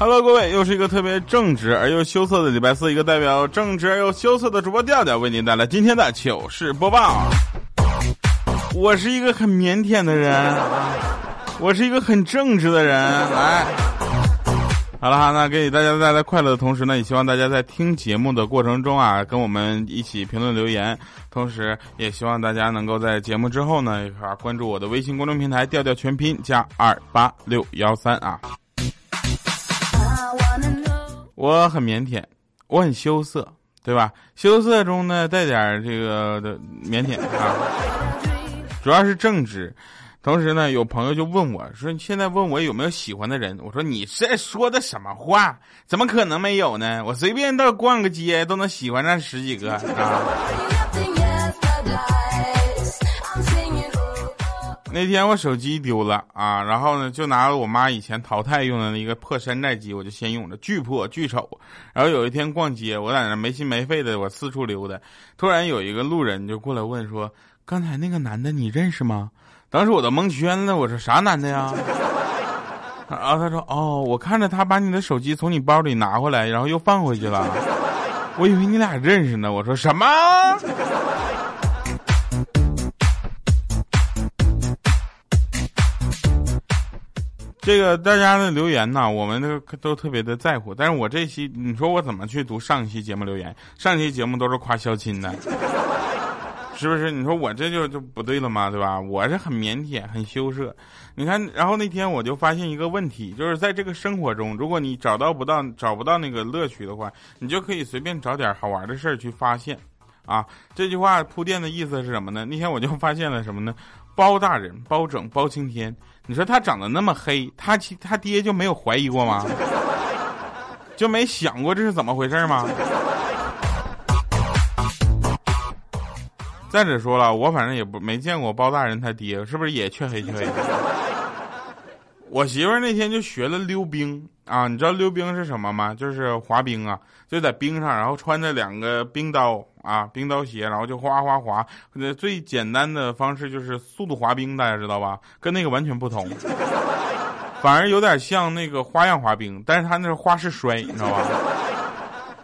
Hello，各位，又是一个特别正直而又羞涩的礼拜四，一个代表正直而又羞涩的主播调调为您带来今天的糗事播报。我是一个很腼腆的人，我是一个很正直的人。来，好了哈，那给大家带来快乐的同时呢，也希望大家在听节目的过程中啊，跟我们一起评论留言，同时也希望大家能够在节目之后呢，一块关注我的微信公众平台“调调全拼加二八六幺三”啊。我很腼腆，我很羞涩，对吧？羞涩中呢带点这个的腼腆啊，主要是正直。同时呢，有朋友就问我说：“现在问我有没有喜欢的人？”我说：“你这说的什么话？怎么可能没有呢？我随便到逛个街都能喜欢上十几个啊！” 那天我手机丢了啊，然后呢就拿了我妈以前淘汰用的那个破山寨机，我就先用着，巨破巨丑。然后有一天逛街，我在那没心没肺的我四处溜达，突然有一个路人就过来问说：“刚才那个男的你认识吗？”当时我都蒙圈了，我说：“啥男的呀？”然后他说：“哦，我看着他把你的手机从你包里拿回来，然后又放回去了，我以为你俩认识呢。”我说：“什么？”这个大家的留言呢，我们都都特别的在乎。但是我这期，你说我怎么去读上一期节目留言？上期节目都是夸肖亲的，是不是？你说我这就就不对了吗？对吧？我是很腼腆、很羞涩。你看，然后那天我就发现一个问题，就是在这个生活中，如果你找到不到找不到那个乐趣的话，你就可以随便找点好玩的事儿去发现。啊，这句话铺垫的意思是什么呢？那天我就发现了什么呢？包大人、包拯、包青天，你说他长得那么黑，他其他爹就没有怀疑过吗？就没想过这是怎么回事吗？再者说了，我反正也不没见过包大人他爹，是不是也黢黑黢黑？我媳妇儿那天就学了溜冰啊，你知道溜冰是什么吗？就是滑冰啊，就在冰上，然后穿着两个冰刀啊，冰刀鞋，然后就哗哗滑。那最简单的方式就是速度滑冰，大家知道吧？跟那个完全不同，反而有点像那个花样滑冰，但是他那是花式摔，你知道吧？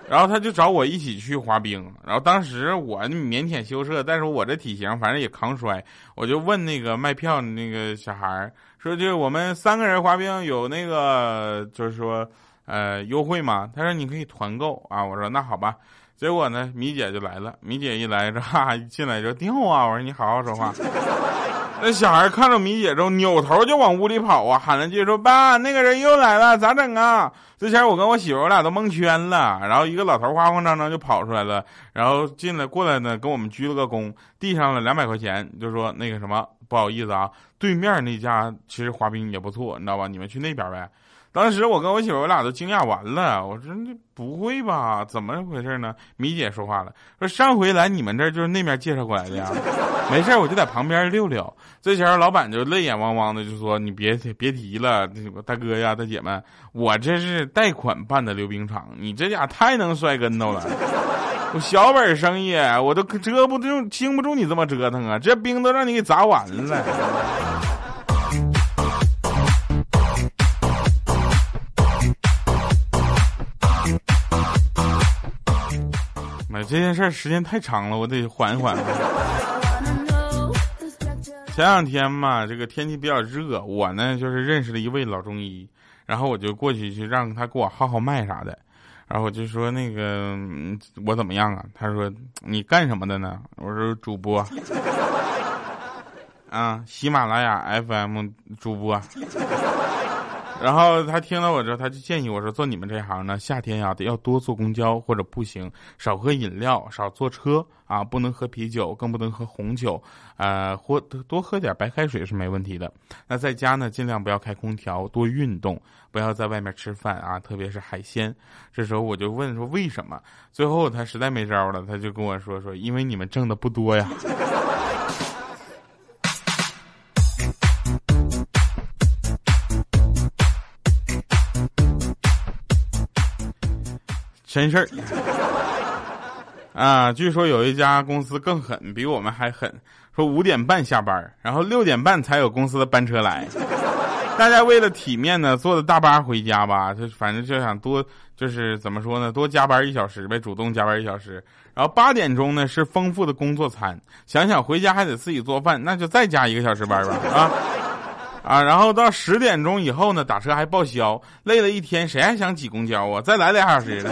然后他就找我一起去滑冰，然后当时我腼腆羞涩，但是我这体型反正也扛摔，我就问那个卖票的那个小孩。说就我们三个人滑冰有那个就是说呃优惠吗？他说你可以团购啊。我说那好吧。结果呢，米姐就来了。米姐一来，这哈一进来就掉啊。我说你好好说话。那小孩看着米姐之后，扭头就往屋里跑啊，喊了句说爸，那个人又来了，咋整啊？之前我跟我媳妇我俩都蒙圈了。然后一个老头慌慌张张就跑出来了，然后进来过来呢，跟我们鞠了个躬，递上了两百块钱，就说那个什么。不好意思啊，对面那家其实滑冰也不错，你知道吧？你们去那边呗。当时我跟我媳妇我俩都惊讶完了，我说这不会吧？怎么回事呢？米姐说话了，说上回来你们这儿就是那边介绍过来的呀。没事，我就在旁边溜溜。这前老板就泪眼汪汪的就说：“你别别提了，大哥呀，大姐们，我这是贷款办的溜冰场，你这家太能摔跟头了。”我小本生意，我都遮不住，经不住你这么折腾啊！这冰都让你给砸完了。这件事儿时间太长了，我得缓一缓。前两天嘛，这个天气比较热，我呢就是认识了一位老中医，然后我就过去去让他给我号号脉啥的。然后我就说那个我怎么样啊？他说你干什么的呢？我说主播，啊，喜马拉雅 FM 主播。然后他听了我之后，他就建议我说：“做你们这行呢，夏天呀得要多坐公交或者步行，少喝饮料，少坐车啊，不能喝啤酒，更不能喝红酒，呃，或多喝点白开水是没问题的。那在家呢，尽量不要开空调，多运动，不要在外面吃饭啊，特别是海鲜。这时候我就问说为什么？最后他实在没招了，他就跟我说说，因为你们挣的不多呀。”真事儿啊！据说有一家公司更狠，比我们还狠。说五点半下班，然后六点半才有公司的班车来。大家为了体面呢，坐的大巴回家吧，就反正就想多，就是怎么说呢，多加班一小时呗，主动加班一小时。然后八点钟呢是丰富的工作餐，想想回家还得自己做饭，那就再加一个小时班吧啊啊！然后到十点钟以后呢，打车还报销，累了一天，谁还想挤公交啊？再来俩小时呢。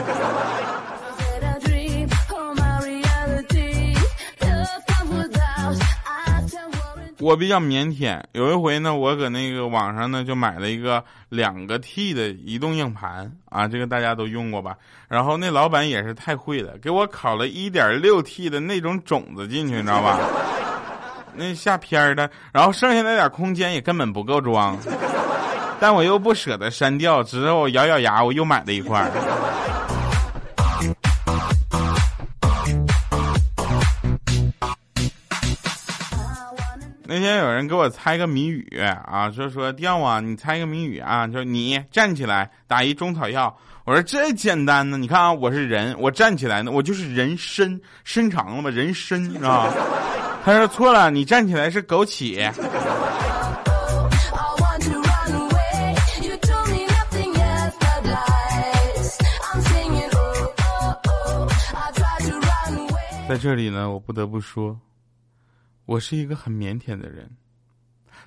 我比较腼腆，有一回呢，我搁那个网上呢就买了一个两个 T 的移动硬盘啊，这个大家都用过吧？然后那老板也是太会了，给我拷了一点六 T 的那种种子进去，你知道吧？那下片的，然后剩下那点空间也根本不够装，但我又不舍得删掉，之后咬咬牙，我又买了一块。那天有人给我猜个谜语啊，说说调啊，你猜个谜语啊，就你站起来打一中草药。我说这简单呢，你看啊，我是人，我站起来呢，我就是人参伸长了嘛，人参啊。他说错了，你站起来是枸杞。在这里呢，我不得不说。我是一个很腼腆的人，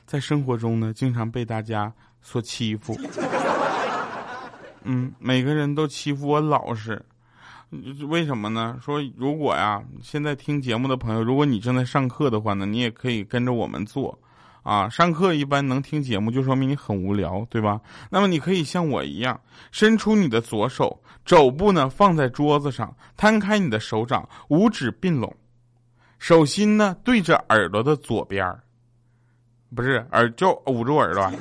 在生活中呢，经常被大家所欺负。嗯，每个人都欺负我老实，为什么呢？说如果呀，现在听节目的朋友，如果你正在上课的话呢，你也可以跟着我们做。啊，上课一般能听节目，就说明你很无聊，对吧？那么你可以像我一样，伸出你的左手，肘部呢放在桌子上，摊开你的手掌，五指并拢。手心呢对着耳朵的左边不是耳就捂住耳朵，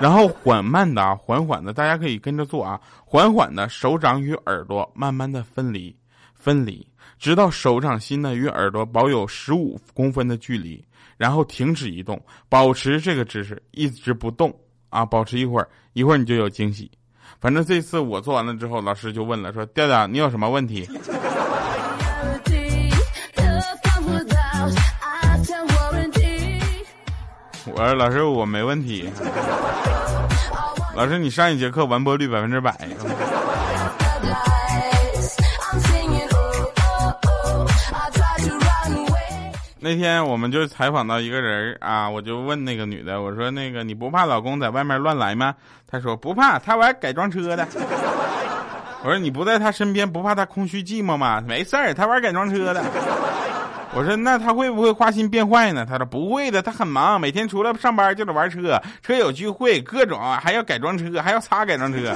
然后缓慢的啊，缓缓的，大家可以跟着做啊，缓缓的手掌与耳朵慢慢的分离，分离，直到手掌心呢与耳朵保有十五公分的距离，然后停止移动，保持这个姿势一直不动啊，保持一会儿，一会儿你就有惊喜。反正这次我做完了之后，老师就问了，说调调你有什么问题？我说老师，我没问题。老师，你上一节课完播率百分之百。那天我们就采访到一个人啊，我就问那个女的，我说那个你不怕老公在外面乱来吗？她说不怕，他玩改装车的。我说你不在他身边，不怕他空虚寂寞吗？没事儿，他玩改装车的。我说那他会不会花心变坏呢？他说不会的，他很忙，每天除了上班就得玩车，车友聚会各种，还要改装车，还要擦改装车。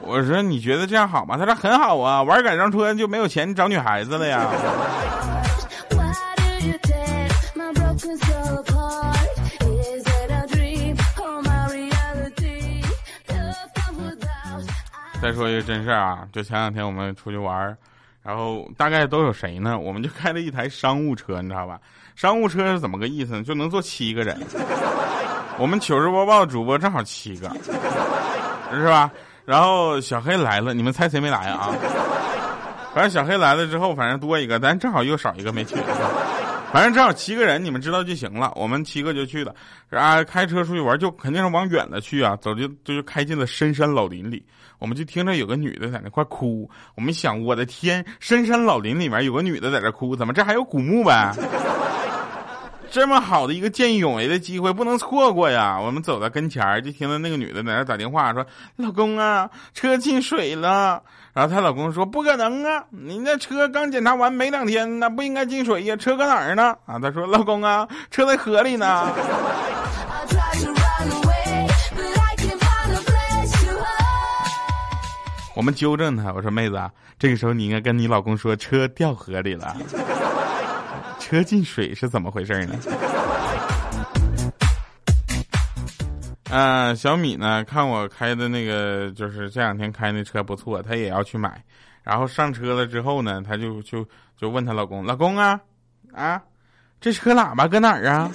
我说你觉得这样好吗？他说很好啊，玩改装车就没有钱找女孩子了呀。再说一个真事儿啊，就前两天我们出去玩。然后大概都有谁呢？我们就开了一台商务车，你知道吧？商务车是怎么个意思呢？就能坐七个人。我们糗事播报主播正好七个，是吧？然后小黑来了，你们猜谁没来啊？反正小黑来了之后，反正多一个，咱正好又少一个没去。反正正好七个人，你们知道就行了。我们七个就去了，然后，开车出去玩就肯定是往远的去啊，走就就开进了深山老林里。我们就听着有个女的在那块哭，我们想，我的天，深山老林里面有个女的在这哭，怎么这还有古墓呗？这么好的一个见义勇为的机会不能错过呀！我们走到跟前儿，就听到那个女的在那打电话说：“老公啊，车进水了。”然后她老公说：“不可能啊，你那车刚检查完没两天，那不应该进水呀，车搁哪儿呢？”啊，她说：“老公啊，车在河里呢。” 我们纠正她，我说：“妹子，啊，这个时候你应该跟你老公说车掉河里了。” 车进水是怎么回事呢？啊，小米呢？看我开的那个，就是这两天开那车不错，她也要去买。然后上车了之后呢，她就就就问她老公：“老公啊，啊，这车喇叭搁哪儿啊？”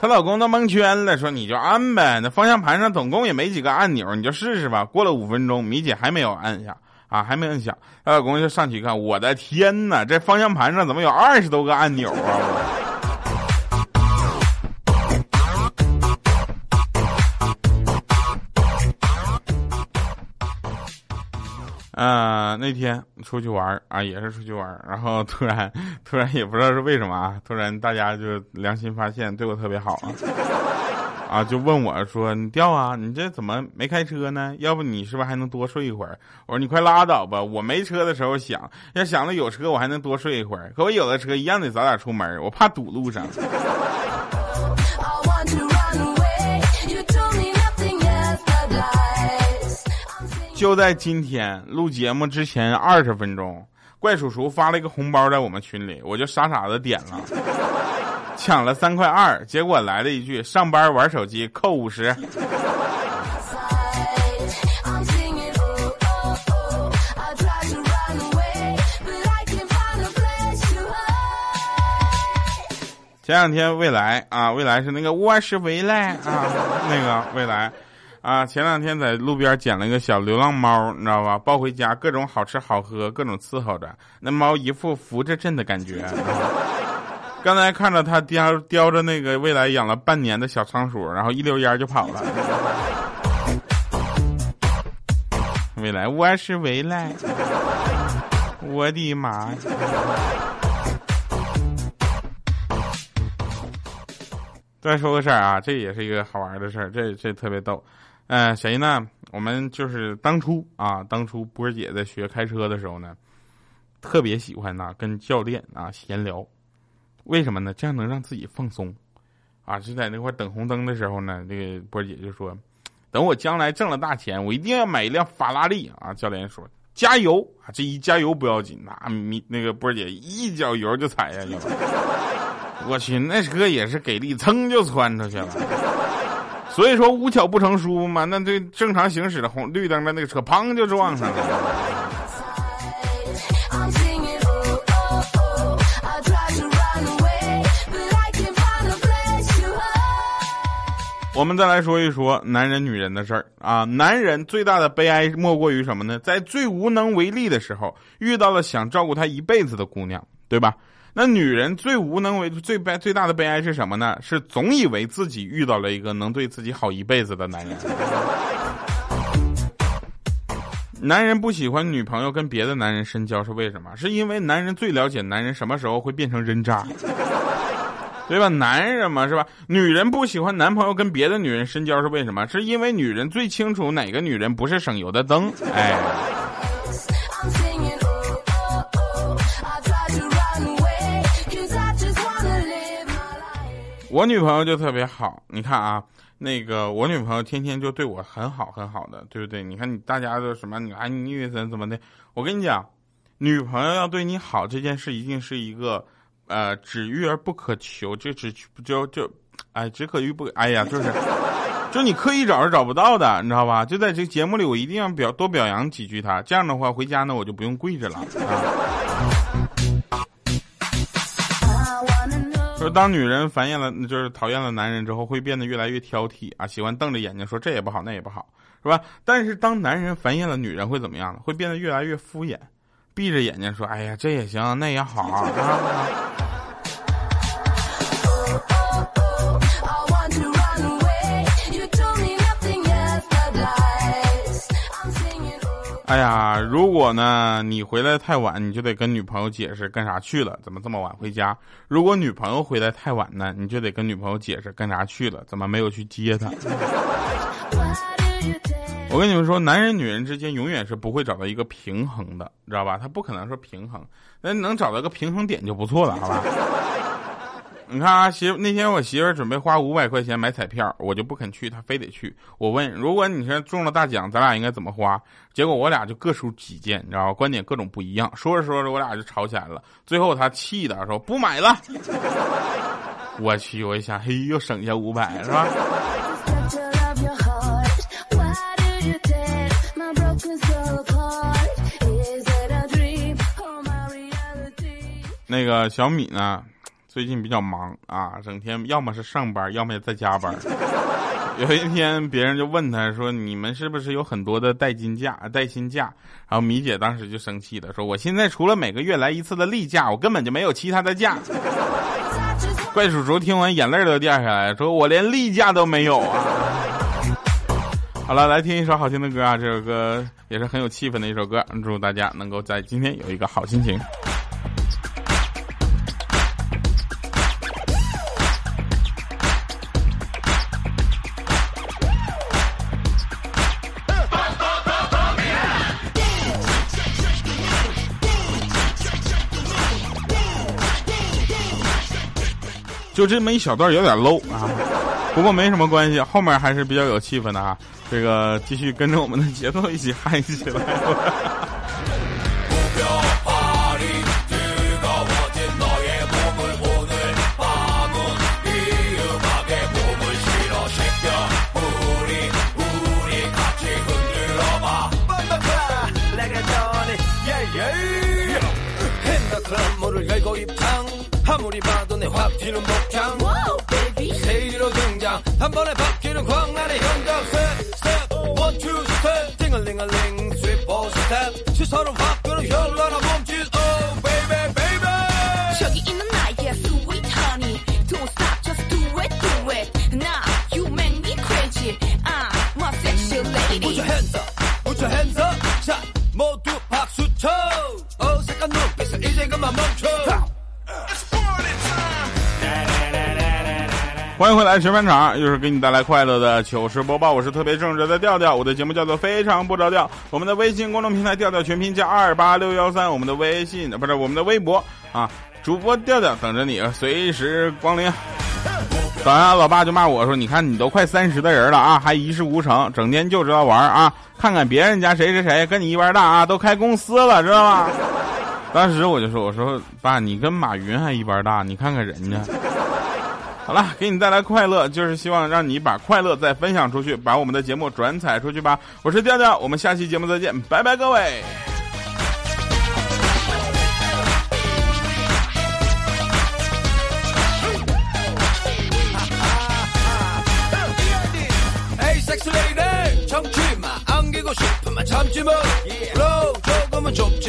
她老公都蒙圈了，说：“你就按呗，那方向盘上总共也没几个按钮，你就试试吧。”过了五分钟，米姐还没有按下啊，还没摁响。她老公就上去一看，我的天哪，这方向盘上怎么有二十多个按钮啊？啊，那天出去玩啊，也是出去玩然后突然，突然也不知道是为什么啊，突然大家就良心发现，对我特别好啊，啊，就问我说：“你掉啊？你这怎么没开车呢？要不你是不是还能多睡一会儿？”我说：“你快拉倒吧，我没车的时候想，要想了有车，我还能多睡一会儿。可我有了车，一样得早点出门，我怕堵路上。” 就在今天录节目之前二十分钟，怪叔叔发了一个红包在我们群里，我就傻傻的点了，抢了三块二，结果来了一句上班玩手机扣五十。前两天未来啊，未来是那个我是未来啊，那个未来。啊，前两天在路边捡了一个小流浪猫，你知道吧？抱回家，各种好吃好喝，各种伺候着。那猫一副扶着朕的感觉。刚才看着他叼叼着那个未来养了半年的小仓鼠，然后一溜烟就跑了。未来，我是未来，我的妈！再说个事儿啊，这也是一个好玩的事儿，这这特别逗。嗯，谁呢？我们就是当初啊，当初波姐在学开车的时候呢，特别喜欢呐跟教练啊闲聊。为什么呢？这样能让自己放松。啊，就在那块等红灯的时候呢，那个波姐就说：“等我将来挣了大钱，我一定要买一辆法拉利。”啊，教练说：“加油啊！”这一加油不要紧，那米那个波姐一脚油就踩下去了。我去，那车也是给力，噌就窜出去了。所以说无巧不成书嘛，那对正常行驶的红绿灯的那个车，砰就撞上了。我们再来说一说男人女人的事儿啊，男人最大的悲哀莫过于什么呢？在最无能为力的时候，遇到了想照顾他一辈子的姑娘，对吧？那女人最无能为最悲最大的悲哀是什么呢？是总以为自己遇到了一个能对自己好一辈子的男人。男人不喜欢女朋友跟别的男人深交是为什么？是因为男人最了解男人什么时候会变成人渣，对吧？男人嘛是吧？女人不喜欢男朋友跟别的女人深交是为什么？是因为女人最清楚哪个女人不是省油的灯，哎。我女朋友就特别好，你看啊，那个我女朋友天天就对我很好很好的，对不对？你看你大家都什么？你啊，你怎怎么的？我跟你讲，女朋友要对你好这件事，一定是一个呃，只遇而不可求，就只就就，哎，只可遇不，哎呀，就是，就你刻意找是找不到的，你知道吧？就在这节目里，我一定要表多表扬几句他，这样的话回家呢，我就不用跪着了啊。说 当女人烦厌了，就是讨厌了男人之后，会变得越来越挑剔啊，喜欢瞪着眼睛说这也不好那也不好，是吧？但是当男人烦厌了女人，会怎么样呢？会变得越来越敷衍，闭着眼睛说哎呀这也行那也好啊。哎呀，如果呢你回来太晚，你就得跟女朋友解释干啥去了，怎么这么晚回家？如果女朋友回来太晚呢，你就得跟女朋友解释干啥去了，怎么没有去接她？我跟你们说，男人女人之间永远是不会找到一个平衡的，知道吧？他不可能说平衡，那能找到个平衡点就不错了，好吧？你看啊，媳妇那天我媳妇准备花五百块钱买彩票，我就不肯去，她非得去。我问，如果你说中了大奖，咱俩应该怎么花？结果我俩就各抒己见，你知道吧？观点各种不一样，说着说着我俩就吵起来了。最后她气的说不买了。我去，我一想，嘿，又省下五百是吧？那个小米呢，最近比较忙啊，整天要么是上班，要么也在加班。有一天，别人就问他说：“你们是不是有很多的代金假、带薪假？”然后米姐当时就生气了，说：“我现在除了每个月来一次的例假，我根本就没有其他的假。”怪叔叔听完眼泪都掉下来，说：“我连例假都没有啊！”好了，来听一首好听的歌啊，这首歌也是很有气氛的一首歌，祝大家能够在今天有一个好心情。就这么一小段有点 low 啊，不过没什么关系，后面还是比较有气氛的啊。这个继续跟着我们的节奏一起嗨起来。 바뀌는 목장 wow, baby. 세일로 등장 한 번에 바뀌는 광란의 현장 스텝 스텝 원투 스텝 띵글링글링 스위퍼 스텝 시선은 바꾸는 현란한 몸짓 oh baby baby 저기 있는 나의 sweet honey don't stop just do it do it now you make me crazy I'm a sexy lady put your hands up put your hands up 欢迎回来，全班场又是给你带来快乐的糗事播报。我是特别正直的调调，我的节目叫做非常不着调。我们的微信公众平台调调全拼加二八六幺三，我们的微信不是我们的微博啊，主播调调等着你，随时光临。早上老爸就骂我说：“你看你都快三十的人了啊，还一事无成，整天就知道玩啊！看看别人家谁谁谁跟你一般大啊，都开公司了，知道吗？”当时我就说：“我说爸，你跟马云还一般大，你看看人家。”好了，给你带来快乐，就是希望让你把快乐再分享出去，把我们的节目转载出去吧。我是调调，我们下期节目再见，拜拜，各位。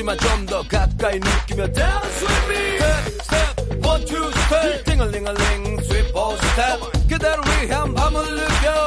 One two step, ding a ling a ling, sweet balls step. 그대로 위한 밤을 느껴.